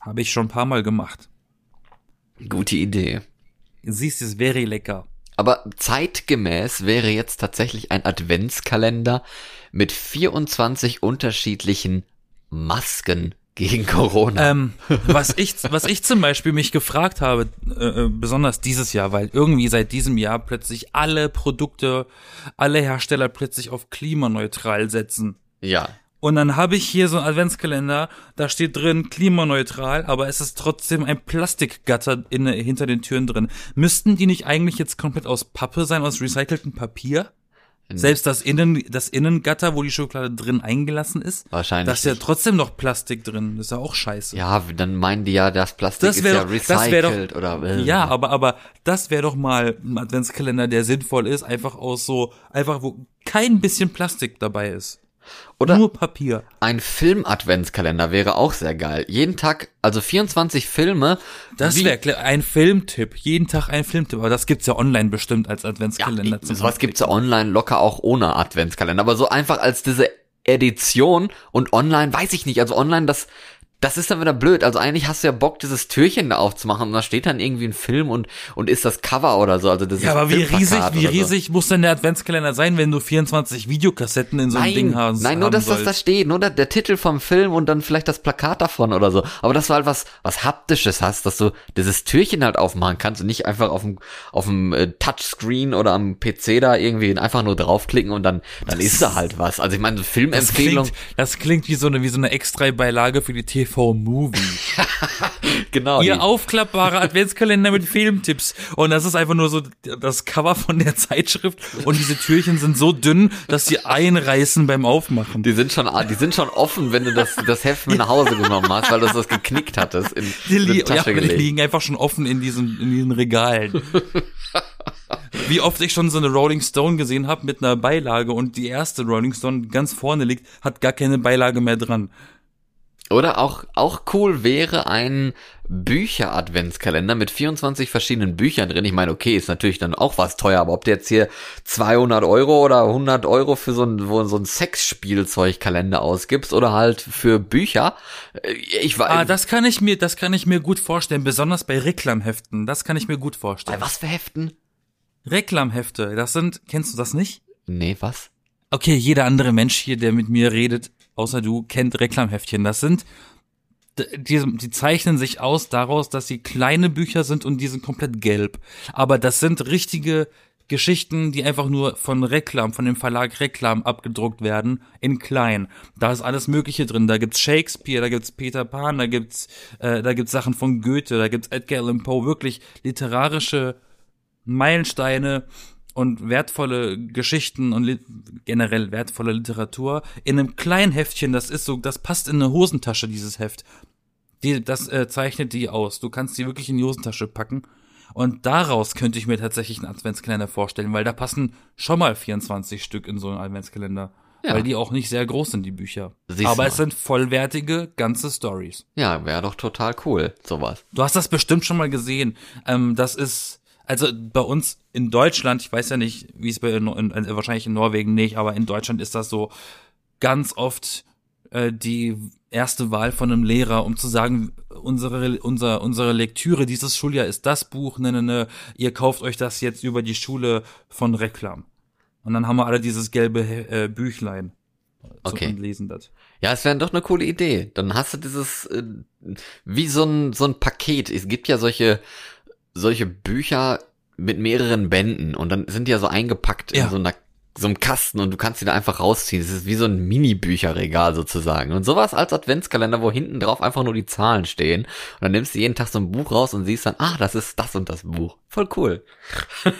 Habe ich schon ein paar Mal gemacht. Gute Idee. Siehst, ist very lecker. Aber zeitgemäß wäre jetzt tatsächlich ein Adventskalender mit 24 unterschiedlichen Masken gegen Corona. Ähm, was ich, was ich zum Beispiel mich gefragt habe, äh, äh, besonders dieses Jahr, weil irgendwie seit diesem Jahr plötzlich alle Produkte, alle Hersteller plötzlich auf klimaneutral setzen. ja. Und dann habe ich hier so einen Adventskalender, da steht drin klimaneutral, aber es ist trotzdem ein Plastikgatter in, hinter den Türen drin. Müssten die nicht eigentlich jetzt komplett aus Pappe sein, aus recyceltem Papier? Selbst das Innen, das Innengatter, wo die Schokolade drin eingelassen ist, Wahrscheinlich da ist ja nicht. trotzdem noch Plastik drin. Das ist ja auch scheiße. Ja, dann meinen die ja, das Plastik Das ist ja doch- wär doch- recycelt oder äh. Ja, aber, aber das wäre doch mal ein Adventskalender, der sinnvoll ist, einfach aus so, einfach wo kein bisschen Plastik dabei ist. Oder Nur Papier. ein Film-Adventskalender wäre auch sehr geil. Jeden Tag, also 24 Filme. Das wäre ein Filmtipp. Jeden Tag ein Filmtipp. Aber das gibt's ja online bestimmt als ja, Adventskalender. zum sowas gibt's ja online locker auch ohne Adventskalender, aber so einfach als diese Edition und online weiß ich nicht. Also online das das ist dann wieder blöd. Also eigentlich hast du ja Bock, dieses Türchen da aufzumachen und da steht dann irgendwie ein Film und und ist das Cover oder so. Also das Ja, aber wie riesig, wie oder so. riesig muss denn der Adventskalender sein, wenn du 24 Videokassetten in so einem Ding hast? nein, nur dass das da sollst? steht, nur der, der Titel vom Film und dann vielleicht das Plakat davon oder so. Aber dass du halt was, was haptisches hast, dass du dieses Türchen halt aufmachen kannst und nicht einfach auf dem, auf dem äh, Touchscreen oder am PC da irgendwie einfach nur draufklicken und dann, dann ist da halt was. Also ich meine, so Das Filmempfehlung, klingt, das klingt wie so eine, wie so eine extra Beilage für die TV-Movie. genau. Ihr aufklappbarer Adventskalender mit Filmtipps. Und das ist einfach nur so das Cover von der Zeitschrift. Und diese Türchen sind so dünn, dass sie einreißen beim Aufmachen. Die sind schon, die sind schon offen, wenn du das, das Heft mit nach Hause genommen hast, weil du das geknickt hattest in, Die, li ja, Tasche die liegen einfach schon offen in diesen, in diesen Regalen. Wie oft ich schon so eine Rolling Stone gesehen habe mit einer Beilage und die erste Rolling Stone ganz vorne liegt, hat gar keine Beilage mehr dran. Oder auch, auch cool wäre ein Bücher-Adventskalender mit 24 verschiedenen Büchern drin. Ich meine, okay, ist natürlich dann auch was teuer, aber ob du jetzt hier 200 Euro oder 100 Euro für so ein, so ein Sexspielzeugkalender ausgibst oder halt für Bücher, äh, ich weiß, Ah, das kann ich mir, das kann ich mir gut vorstellen, besonders bei Reklamheften. Das kann ich mir gut vorstellen. bei was für Heften? Reklamhefte, das sind, kennst du das nicht? Nee, was? Okay, jeder andere Mensch hier, der mit mir redet, außer du, kennt Reklamheftchen. Das sind, die, die zeichnen sich aus daraus, dass sie kleine Bücher sind und die sind komplett gelb. Aber das sind richtige Geschichten, die einfach nur von Reklam, von dem Verlag Reklam abgedruckt werden, in klein. Da ist alles Mögliche drin. Da gibt's Shakespeare, da gibt's Peter Pan, da gibt's, äh, da gibt's Sachen von Goethe, da gibt's Edgar Allan Poe, wirklich literarische Meilensteine und wertvolle Geschichten und generell wertvolle Literatur in einem kleinen Heftchen. Das ist so, das passt in eine Hosentasche, dieses Heft. Die, das äh, zeichnet die aus. Du kannst die wirklich in die Hosentasche packen. Und daraus könnte ich mir tatsächlich einen Adventskalender vorstellen, weil da passen schon mal 24 Stück in so einen Adventskalender. Ja. Weil die auch nicht sehr groß sind, die Bücher. Siehst Aber mal. es sind vollwertige, ganze Stories. Ja, wäre doch total cool, sowas. Du hast das bestimmt schon mal gesehen. Ähm, das ist, also bei uns in Deutschland, ich weiß ja nicht, wie es bei in, in, äh, wahrscheinlich in Norwegen nicht, aber in Deutschland ist das so ganz oft äh, die erste Wahl von einem Lehrer, um zu sagen, unsere, unser, unsere Lektüre dieses Schuljahr ist das Buch, ne, ne, ne, ihr kauft euch das jetzt über die Schule von Reklam. Und dann haben wir alle dieses gelbe äh, Büchlein. Okay. Und lesen das. Ja, es wäre doch eine coole Idee. Dann hast du dieses, äh, wie so ein, so ein Paket. Es gibt ja solche, solche Bücher mit mehreren Bänden und dann sind die ja so eingepackt Ja. in so einer so einem Kasten und du kannst die da einfach rausziehen. Das ist wie so ein Mini-Bücherregal sozusagen. Und sowas als Adventskalender, wo hinten drauf einfach nur die Zahlen stehen. Und dann nimmst du jeden Tag so ein Buch raus und siehst dann, ah, das ist das und das Buch. Voll cool.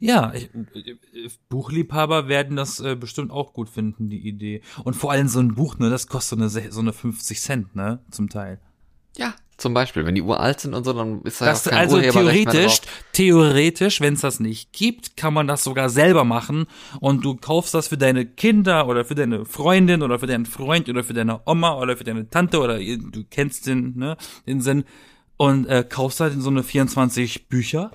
Ja, ich, Buchliebhaber werden das äh, bestimmt auch gut finden, die Idee. Und vor allem so ein Buch, ne, das kostet so eine, so eine 50 Cent, ne, zum Teil. Ja, zum Beispiel, wenn die uralt sind und so, dann ist da Das, kein also theoretisch, theoretisch, wenn es das nicht gibt, kann man das sogar selber machen und du kaufst das für deine Kinder oder für deine Freundin oder für deinen Freund oder für deine Oma oder für deine Tante oder du kennst den, ne, den Sinn und äh, kaufst halt in so eine 24 Bücher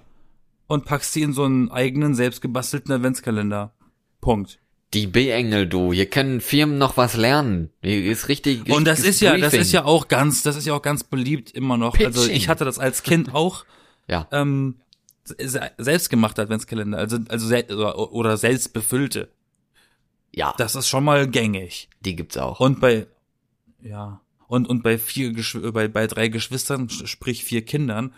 und packst sie in so einen eigenen selbstgebastelten Adventskalender. Punkt. Die B-Engel, du, hier können Firmen noch was lernen. Hier ist richtig. Und das ist ja, das ist ja auch ganz, das ist ja auch ganz beliebt immer noch. Also Pitching. ich hatte das als Kind auch. Ja. ähm, se- selbstgemachte Adventskalender, also also sel oder, selbst befüllte. Ja, Das ist schon mal gängig. die gibt's auch. Und bei ja und und bei vier Geschw äh, bei bei drei Geschwistern, sch- sprich vier Kindern,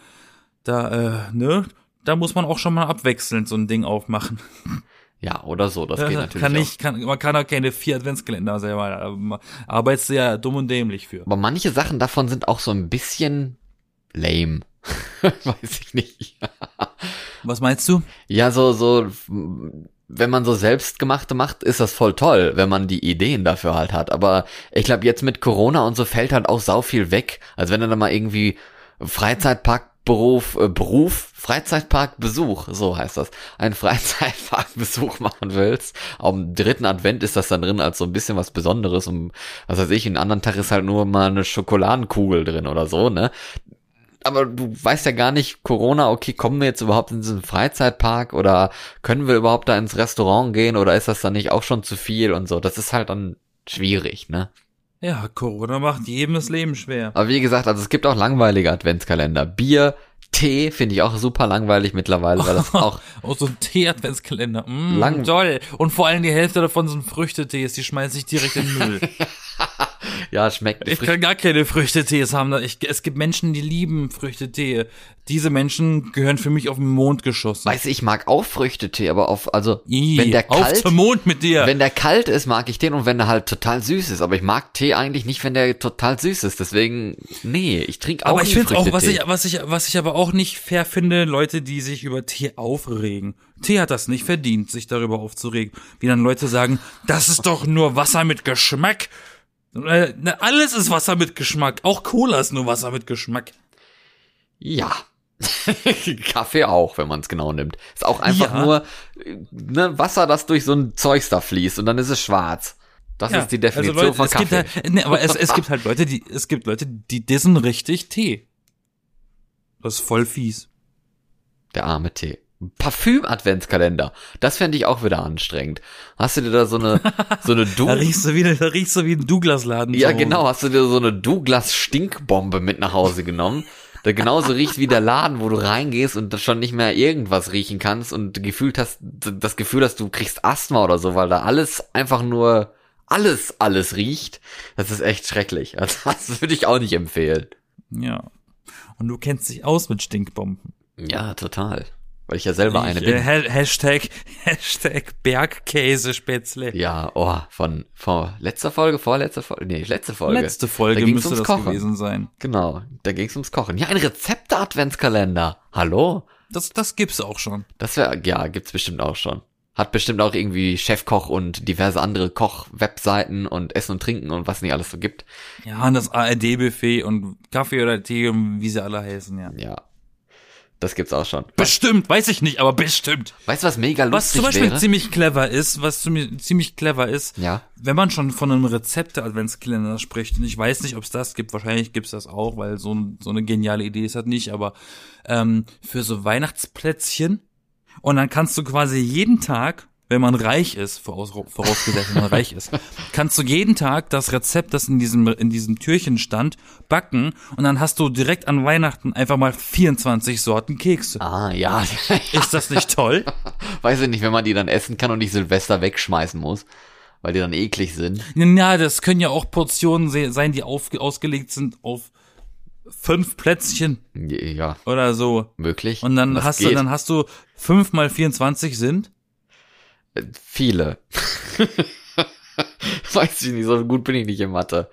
da äh, ne, da muss man auch schon mal abwechselnd so ein Ding aufmachen. ja, oder so, das geht natürlich kann auch. nicht, kann, man kann auch keine vier Adventskalender selber, aber man arbeitest du ja dumm und dämlich für. Aber manche Sachen davon sind auch so ein bisschen lame. Weiß ich nicht. Was meinst du? Ja, so, so, wenn man so selbstgemachte macht, ist das voll toll, wenn man die Ideen dafür halt hat. Aber ich glaube, jetzt mit Corona und so fällt halt auch sau viel weg. Also wenn du dann mal irgendwie Freizeitparkberuf, äh, Beruf, Freizeitparkbesuch, so heißt das, einen Freizeitparkbesuch machen willst, am dritten Advent ist das dann drin als so ein bisschen was Besonderes und was weiß ich, einen anderen Tag ist halt nur mal eine Schokoladenkugel drin oder so, ne? aber du weißt ja gar nicht, Corona, okay, kommen wir jetzt überhaupt in diesen Freizeitpark oder können wir überhaupt da ins Restaurant gehen oder ist das dann nicht auch schon zu viel und so? Das ist halt dann schwierig, ne? Ja, Corona macht jedem das Leben schwer. Aber wie gesagt, also es gibt auch langweilige Adventskalender. Bier, Tee finde ich auch super langweilig mittlerweile, weil das auch, Oh, so ein Tee-Adventskalender. Mm, Lang- toll. Und vor allem die Hälfte davon sind Früchtetees, die schmeiße ich direkt in den Müll. ja, schmeckt ich kann gar keine Früchtetees haben. Ich, es gibt Menschen, die lieben Früchtetee. Diese Menschen gehören für mich auf den Mond geschossen. Weiß ich, mag auch Früchtetee, aber auf, also, Ih, wenn der auf kalt, zum Mond mit dir. wenn der kalt ist, mag ich den und wenn der halt total süß ist. Aber ich mag Tee eigentlich nicht, wenn der total süß ist. Deswegen, nee, ich trinke auch aber ich finde auch, was Früchtetee. ich, was ich, was ich aber auch nicht fair finde, Leute, die sich über Tee aufregen. Tee hat das nicht verdient, sich darüber aufzuregen. Wie dann Leute sagen, das ist doch nur Wasser mit Geschmack. Äh, na, Alles ist Wasser mit Geschmack. Auch Cola ist nur Wasser mit Geschmack. Ja. Kaffee auch, wenn man es genau nimmt. Ist auch einfach Ja. nur äh, ne, Wasser, das durch so ein Zeugs da fließt und dann ist es schwarz. Das ist die Definition also Leute, von Kaffee. halt, nee, aber es, es gibt halt Leute, die, es gibt Leute, die dissen richtig Tee. Das ist voll fies. Der arme Tee. Parfüm-Adventskalender. Das fände ich auch wieder anstrengend. Hast du dir da so eine, so eine du Da riechst du wie, da riechst du wie ein Douglas-Laden. Ja, genau. Hast du dir so eine Douglas-Stinkbombe mit nach Hause genommen? Der genauso riecht wie der Laden, wo du reingehst und schon nicht mehr irgendwas riechen kannst und gefühlt hast, das Gefühl hast, du kriegst Asthma oder so, weil da alles einfach nur, alles, alles riecht. Das ist echt schrecklich. Also, das würde ich auch nicht empfehlen. Ja. Und du kennst dich aus mit Stinkbomben. Ja, total. Weil ich ja selber eine Ich, bin. äh, Ha- Hashtag, Hashtag Bergkäsespätzle. Ja, oh, von, von letzter Folge, vorletzter Folge, nee, letzte Folge. Letzte Folge Da müsste ums das Kochen. gewesen sein. Genau, da ging's ums Kochen. Ja, ein Rezepte-Adventskalender. Hallo? Das, das gibt's auch schon. Das wäre, ja, gibt's bestimmt auch schon. Hat bestimmt auch irgendwie Chefkoch und diverse andere Koch-Webseiten und Essen und Trinken und was nicht alles so gibt. Ja, und das ARD-Buffet und Kaffee oder Tee und wie sie alle heißen, ja. Ja. Das gibt's auch schon. Bestimmt, weiß ich nicht, aber bestimmt. Weißt du, was mega lustig Was zum Beispiel wäre? ziemlich clever ist, was ziemlich clever ist, Ja. wenn man schon von einem Rezepte-Adventskalender spricht, und ich weiß nicht, ob es das gibt, wahrscheinlich gibt's das auch, weil so, so eine geniale Idee ist das nicht, aber ähm, für so Weihnachtsplätzchen und dann kannst du quasi jeden Tag, wenn man reich ist, voraus, vorausgesetzt, wenn man reich ist, kannst du jeden Tag das Rezept, das in diesem, in diesem Türchen stand, backen und dann hast du direkt an Weihnachten einfach mal 24 Sorten Kekse. Ah, ja. Ist das nicht toll? Weiß ich nicht, wenn man die dann essen kann und nicht Silvester wegschmeißen muss, weil die dann eklig sind. Ja, das können ja auch Portionen se- sein, die auf, ausgelegt sind auf fünf Plätzchen Ja, oder so. möglich. Und dann Das hast geht. du, dann hast du fünf mal 24 sind. Viele. Weiß ich nicht, so gut bin ich nicht in Mathe.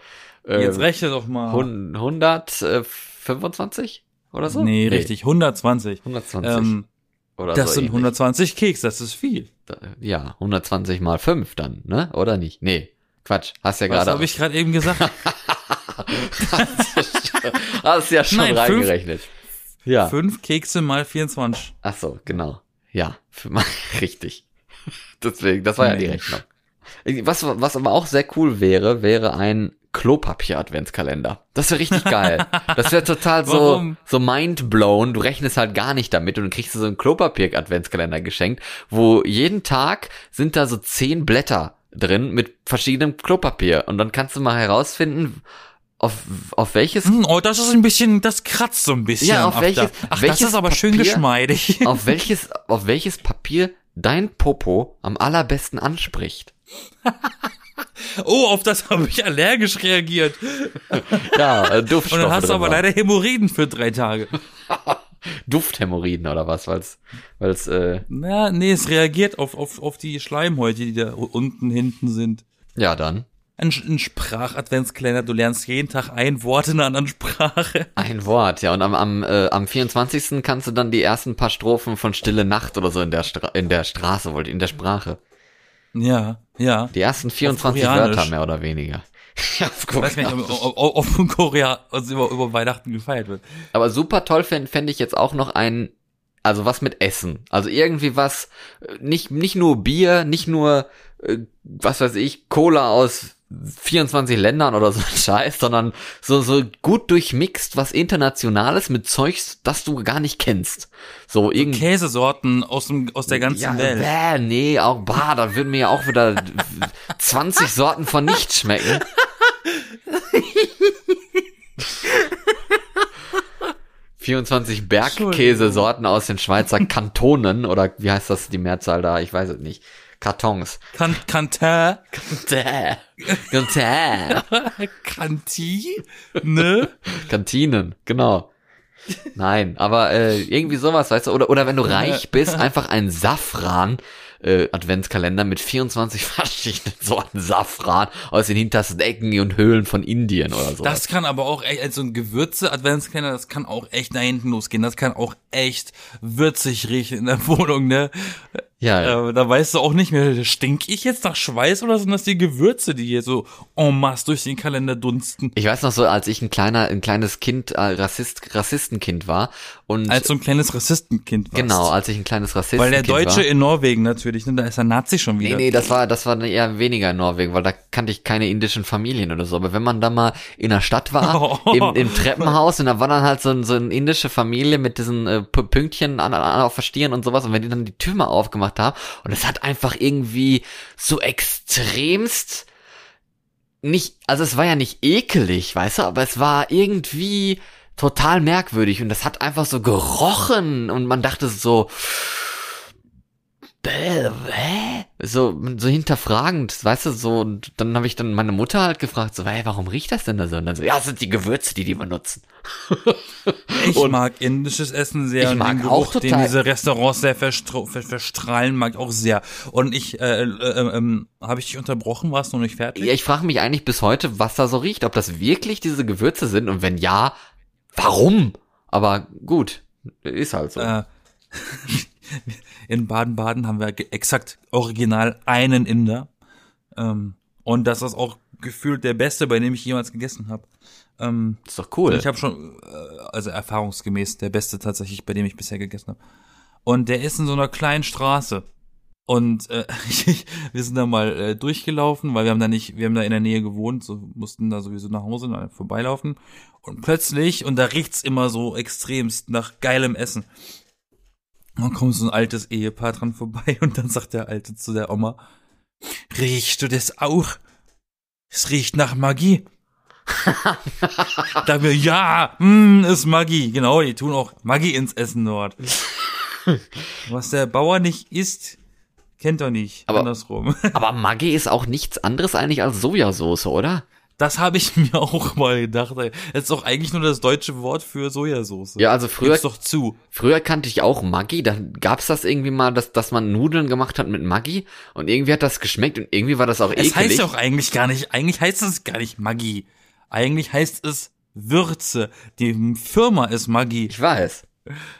Äh, Jetzt rechne doch mal. 125 oder so? nee, richtig, 120. 120. Ähm, Oder Das so sind ähnlich. 120 Keks, das ist viel. Ja, 120 mal 5 dann, ne? Oder nicht? Nee, Quatsch. Hast ja Was gerade. habe ich gerade eben gesagt? Hast ja schon Nein, fünf- reingerechnet. Ja. Fünf Kekse mal 24. Ach so, genau. Ja, für, richtig. Deswegen, das war ja die Mensch. Rechnung. Was, was aber auch sehr cool wäre, wäre ein Klopapier-Adventskalender. Das wäre richtig geil. Das wäre total so, so mindblown. Du rechnest halt gar nicht damit und dann kriegst du so einen Klopapier-Adventskalender geschenkt, wo jeden Tag sind da so zehn Blätter drin mit verschiedenem Klopapier und dann kannst du mal herausfinden, auf, auf welches Hm, oh, das ist ein bisschen, das kratzt so ein bisschen. Ja, auf welches-. Ach, welches das ist aber schön Papier- geschmeidig. auf welches, auf welches Papier dein Popo am allerbesten anspricht. Oh, auf das habe ich allergisch reagiert. Ja, äh, Und Duftstoffe. dann hast du aber waren. leider Hämorrhoiden für drei Tage. Dufthämorrhoiden oder was, weil's, weil's, äh, Na, nee, es reagiert auf, auf, auf die Schleimhäute, die da unten, hinten sind. ja dann. Ein, ein Sprachadventskalender, du lernst jeden Tag ein Wort in einer anderen Sprache. Ein Wort, ja. Und am, am, äh, am 24. kannst du dann die ersten paar Strophen von Stille Nacht oder so in der, Stra in der Straße, wollte in der Sprache. Ja, ja. Die ersten 24 Koreanisch. Wörter mehr oder weniger. Ja, auf Ich weiß nicht, Koreanisch. ob, ob, ob in Korea also über, über Weihnachten gefeiert wird. Aber super toll fände fänd ich jetzt auch noch ein, also was mit Essen. Also irgendwie was, äh, nicht, nicht nur Bier, nicht nur, äh, was weiß ich, Cola aus 24 Ländern oder so ein Scheiß, sondern so, so gut durchmixt, was Internationales mit Zeugs, das du gar nicht kennst. So irgendwie. Käsesorten aus, dem, aus der ganzen ja, Welt. Bäh, nee, auch bah, da würden mir ja auch wieder 20 Sorten von nichts schmecken. ...24 Bergkäsesorten aus den Schweizer Kantonen, oder wie heißt das, die Mehrzahl da, ich weiß es nicht. Kartons. Kan Kantin, Däh. Däh. Kanti, ne? Kantinen, genau. Nein, aber äh, irgendwie sowas, weißt du, oder, oder wenn du reich bist, einfach ein Safran äh, Adventskalender mit 24 verschiedenen Sorten Safran aus den hintersten Ecken und Höhlen von Indien oder so. Das kann aber auch echt, also ein Gewürze-Adventskalender, das kann auch echt nach hinten losgehen. Das kann auch echt würzig riechen in der Wohnung, ne? Ja, Äh, da weißt du auch nicht mehr, stink ich jetzt nach Schweiß oder sind das die Gewürze, die hier so en masse durch den Kalender dunsten? ich weiß noch so, als ich ein kleiner, ein kleines Kind, äh, Rassist, Rassistenkind war und Als so ein kleines Rassistenkind warst. genau, als ich ein kleines Rassistenkind Weil der Deutsche war. in Norwegen natürlich, ne? Da ist der Nazi schon Nee, wieder. nee, das war, das war eher weniger in Norwegen, weil da kannte ich keine indischen Familien oder so. Aber wenn man da mal in der Stadt war, Oh. im, im Treppenhaus, und da war dann halt so, ein, so eine indische Familie mit diesen äh, Pünktchen an, an, auf der Stirn und sowas. Und wenn die dann die Tür mal aufgemacht haben, und es hat einfach irgendwie so extremst nicht, also es war ja nicht ekelig, weißt du, aber es war irgendwie total merkwürdig. Und das hat einfach so gerochen. Und man dachte so, hä? So, so hinterfragend, weißt du, so, und dann habe ich dann meine Mutter halt gefragt, so, hey, warum riecht das denn da so? Und dann so, ja, das sind die Gewürze, die die benutzen. Ich Und- mag indisches Essen sehr Ich und mag den auch Geruch, den total. diese Restaurants sehr verstrahlen, mag ich auch sehr. Und ich, äh, äh, ähm, habe ich dich unterbrochen? Warst du noch nicht fertig? Ja, ich frage mich eigentlich bis heute, was da so riecht, ob das wirklich diese Gewürze sind und wenn ja, warum? Aber gut, ist halt so. Äh, in Baden-Baden haben wir exakt original einen Inder. Ähm, und das ist auch gefühlt der beste, bei dem ich jemals gegessen habe. Ähm, ist doch cool. Ich habe schon, äh, also erfahrungsgemäß der beste tatsächlich, bei dem ich bisher gegessen habe. Und der ist in so einer kleinen Straße. Und äh, wir sind da mal äh, durchgelaufen, weil wir haben da nicht, wir haben da in der Nähe gewohnt, so mussten da sowieso nach Hause da vorbeilaufen. Und plötzlich, und da riecht's immer so extremst nach geilem Essen. Dann kommt so ein altes Ehepaar dran vorbei und dann sagt der Alte zu der Oma, riechst du das auch? Es riecht nach Magie. da wir, ja, mm, ist Magie. Genau, die tun auch Magie ins Essen dort. Was der Bauer nicht isst, kennt er nicht. Aber- Andersrum. Aber Maggi ist auch nichts anderes eigentlich als Sojasauce, oder? Das habe ich mir auch mal gedacht. ey. Das ist doch eigentlich nur das deutsche Wort für Sojasauce. Ja, also früher, Gib's doch zu. früher kannte ich auch Maggi, da gab's das irgendwie mal, dass, dass man Nudeln gemacht hat mit Maggi und irgendwie hat das geschmeckt und irgendwie war das auch Es ekelig. heißt doch eigentlich gar nicht, eigentlich heißt es gar nicht Magie. Eigentlich heißt es Würze. Die Firma ist Magie. ich weiß.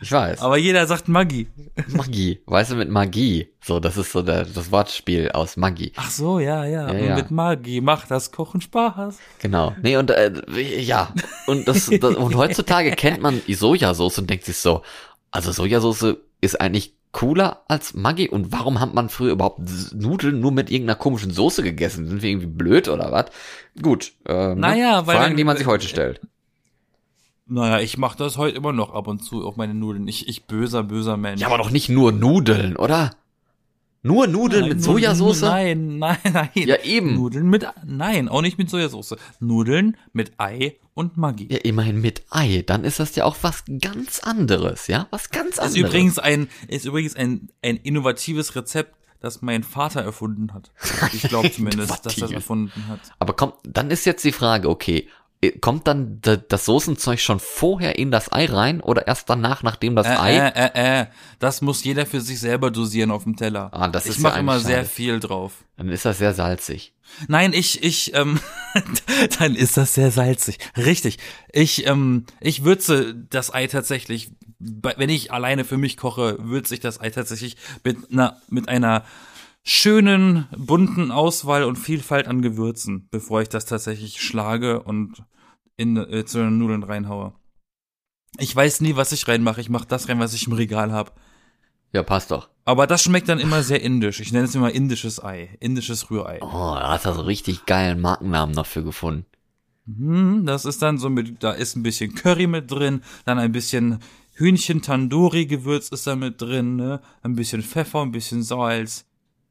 Ich weiß. Aber jeder sagt Maggi. Magie. Weißt du, mit Magie. So, das ist so der, das Wortspiel aus Magie. Ach so, ja, ja. Ja, Und ja. mit Maggi macht das Kochen Spaß. Genau. Nee, und äh, ja. Und das, das und heutzutage kennt man die Sojasauce und denkt sich so, also Sojasauce ist eigentlich cooler als Maggi und warum hat man früher überhaupt Nudeln nur mit irgendeiner komischen Soße gegessen? Sind wir irgendwie blöd oder was? Gut. Ähm, Naja, weil- Fragen, die man sich heute stellt. Naja, ich mache das heute immer noch ab und zu auf meine Nudeln. Ich, ich böser, böser Mensch. Ja, aber doch nicht nur Nudeln, oder? Nur Nudeln Nein, mit Sojasauce? Nein, nein, nein. Ja, eben. Nudeln mit, nein, auch nicht mit Sojasauce. Nudeln mit Ei und Maggi. Ja, immerhin mit Ei. Dann ist das ja auch was ganz anderes, ja? Was ganz anderes. Ist übrigens ein, ist übrigens ein, ein innovatives Rezept, das mein Vater erfunden hat. Ich glaube zumindest, dass er das erfunden hat. Aber kommt, dann ist jetzt die Frage, okay, kommt dann das Soßenzeug schon vorher in das Ei rein oder erst danach, nachdem das Äh, Ei? äh, äh, äh. Das muss jeder für sich selber dosieren auf dem Teller. Ah, das ich ist ja mache immer eigentlich sehr viel drauf. Dann ist das sehr salzig. Nein, ich, ich, ähm, dann ist das sehr salzig. Richtig. Ich, ähm, ich würze das Ei tatsächlich, wenn ich alleine für mich koche, würze ich das Ei tatsächlich mit einer, mit einer schönen, bunten Auswahl und Vielfalt an Gewürzen, bevor ich das tatsächlich schlage und in, äh, zu den Nudeln reinhaue. Ich weiß nie, was ich reinmache. Ich mache das rein, was ich im Regal habe. Ja, passt doch. Aber das schmeckt dann immer sehr indisch. Ich nenne es immer indisches Ei, indisches Rührei. Oh, da hast du so richtig geilen Markennamen dafür gefunden. Hm, das ist dann so mit, da ist ein bisschen Curry mit drin, dann ein bisschen Hühnchen Tandoori Gewürz ist da mit drin, ne? Ein bisschen Pfeffer, ein bisschen Salz.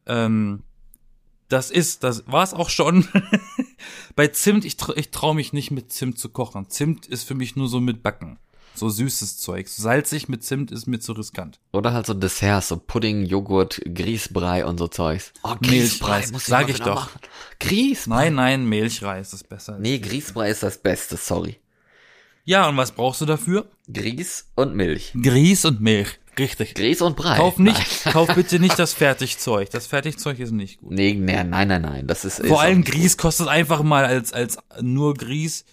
Ähm, das ist, das war's auch schon. Bei Zimt, ich, ich traue mich nicht mit Zimt zu kochen. Zimt ist für mich nur so mit Backen. So süßes Zeug. Salzig mit Zimt ist mir zu riskant. Oder halt so Desserts, so Pudding, Joghurt, Grießbrei und so Zeugs. Oh, Milchreis, muss sag ich doch. machen. Grießbrei? Nein, nein, Milchreis ist besser. Nee, Grießbrei ist das Beste, sorry. Ja, und was brauchst du dafür? Grieß und Milch. Grieß und Milch. Richtig. Grieß und Brei. Kauf nicht, Nein. kauf bitte nicht das Fertigzeug. Das Fertigzeug ist nicht gut. Nee, nee, nein, nein, nein, das ist... ist Vor auch allem Grieß kostet einfach mal als, als nur Grieß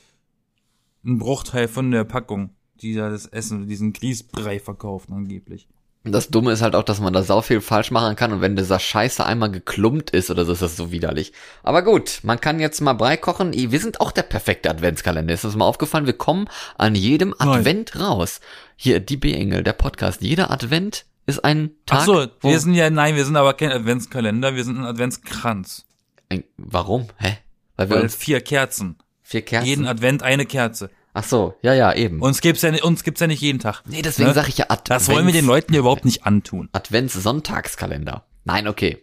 ein Bruchteil von der Packung, die da das Essen, diesen Grießbrei verkaufen angeblich. Das Dumme ist halt auch, dass man da sau viel falsch machen kann und wenn dieser Scheiße einmal geklumpt ist oder so, ist das so widerlich. Aber gut, man kann jetzt mal Brei kochen. Wir sind auch der perfekte Adventskalender. Ist das mal aufgefallen? Wir kommen an jedem Nein. Advent raus. Hier, die B-Engel, der Podcast. Jeder Advent ist ein Tag. Ach so, wir sind ja, nein, wir sind aber kein Adventskalender, wir sind ein Adventskranz. ein, warum? Hä? Weil wir Weil uns vier Kerzen. vier Kerzen. Jeden Advent eine Kerze. Ach so, ja, ja, eben. Uns gibt's ja, ni- uns gibt's ja nicht jeden Tag. nee, deswegen ne? sage ich ja Advents. Das wollen wir den Leuten ja überhaupt nicht antun. Advents-Sonntagskalender. Nein, okay.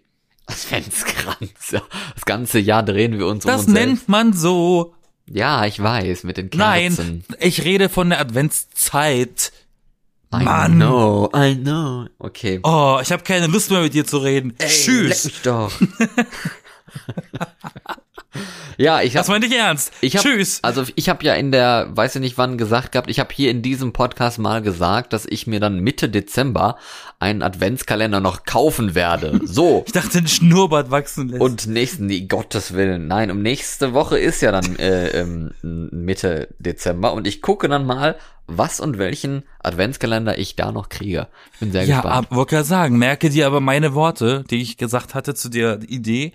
Adventskranz. Ja. Das ganze Jahr drehen wir uns um Das uns selbst. nennt man so. Ja, ich weiß, mit den Kerzen. Nein, ich rede von der Adventszeit. I Mann. know, I know. Okay. Oh, ich habe keine Lust mehr mit dir zu reden. Ey, Leck Tschüss. mich doch. ja, ich Das habe meinte ich ernst. ich hab, Tschüss. Also ich habe ja in der, weiß ich nicht wann gesagt gehabt, ich habe hier in diesem Podcast mal gesagt, dass ich mir dann Mitte Dezember einen Adventskalender noch kaufen werde. So. Ich dachte, ein Schnurrbart wachsen lässt. Und nächsten, nee, Gottes Willen, nein, um nächste Woche ist ja dann äh, ähm, Mitte Dezember und ich gucke dann mal, was und welchen Adventskalender ich da noch kriege. Ich bin sehr ja, gespannt. ab, wollte gerade sagen, merke dir aber meine Worte, die ich gesagt hatte zu der Idee.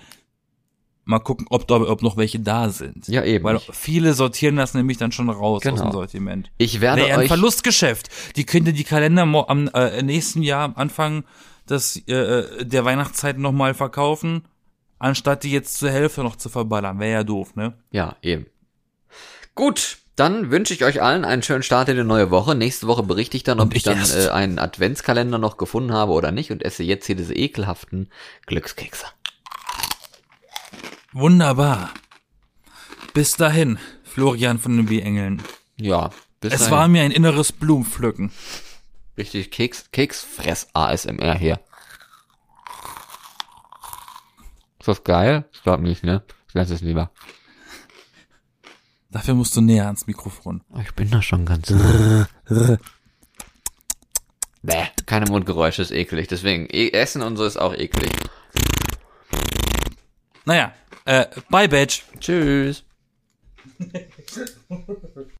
Mal gucken, ob, da, ob noch welche da sind. Ja, eben. Weil viele sortieren das nämlich dann schon raus aus Genau. dem Sortiment. Ich werde ja ein euch Verlustgeschäft. Die könnte die Kalender am äh, nächsten Jahr am Anfang des, äh, der Weihnachtszeit nochmal verkaufen, anstatt die jetzt zur Hälfte noch zu verballern. Wäre ja doof, ne? Ja, eben. Gut, dann wünsche ich euch allen einen schönen Start in die neue Woche. Nächste Woche berichte ich dann, ob Und ich, ich dann erst. äh, einen Adventskalender noch gefunden habe oder nicht und esse jetzt hier diese ekelhaften Glückskekse. Wunderbar. Bis dahin, Florian von den B-Engeln. Ja, bis Es dahin. war mir ein inneres Blumenpflücken. richtig Keks, Keksfress ASMR hier. Ist das geil? Ich glaube nicht, ne? Ich lasse es lieber. Dafür musst du näher ans Mikrofon. Ich bin da schon ganz. Bäh, keine Mundgeräusche ist eklig. Deswegen, e Essen und so ist auch eklig. Naja, äh, bye, Badge. Tschüss.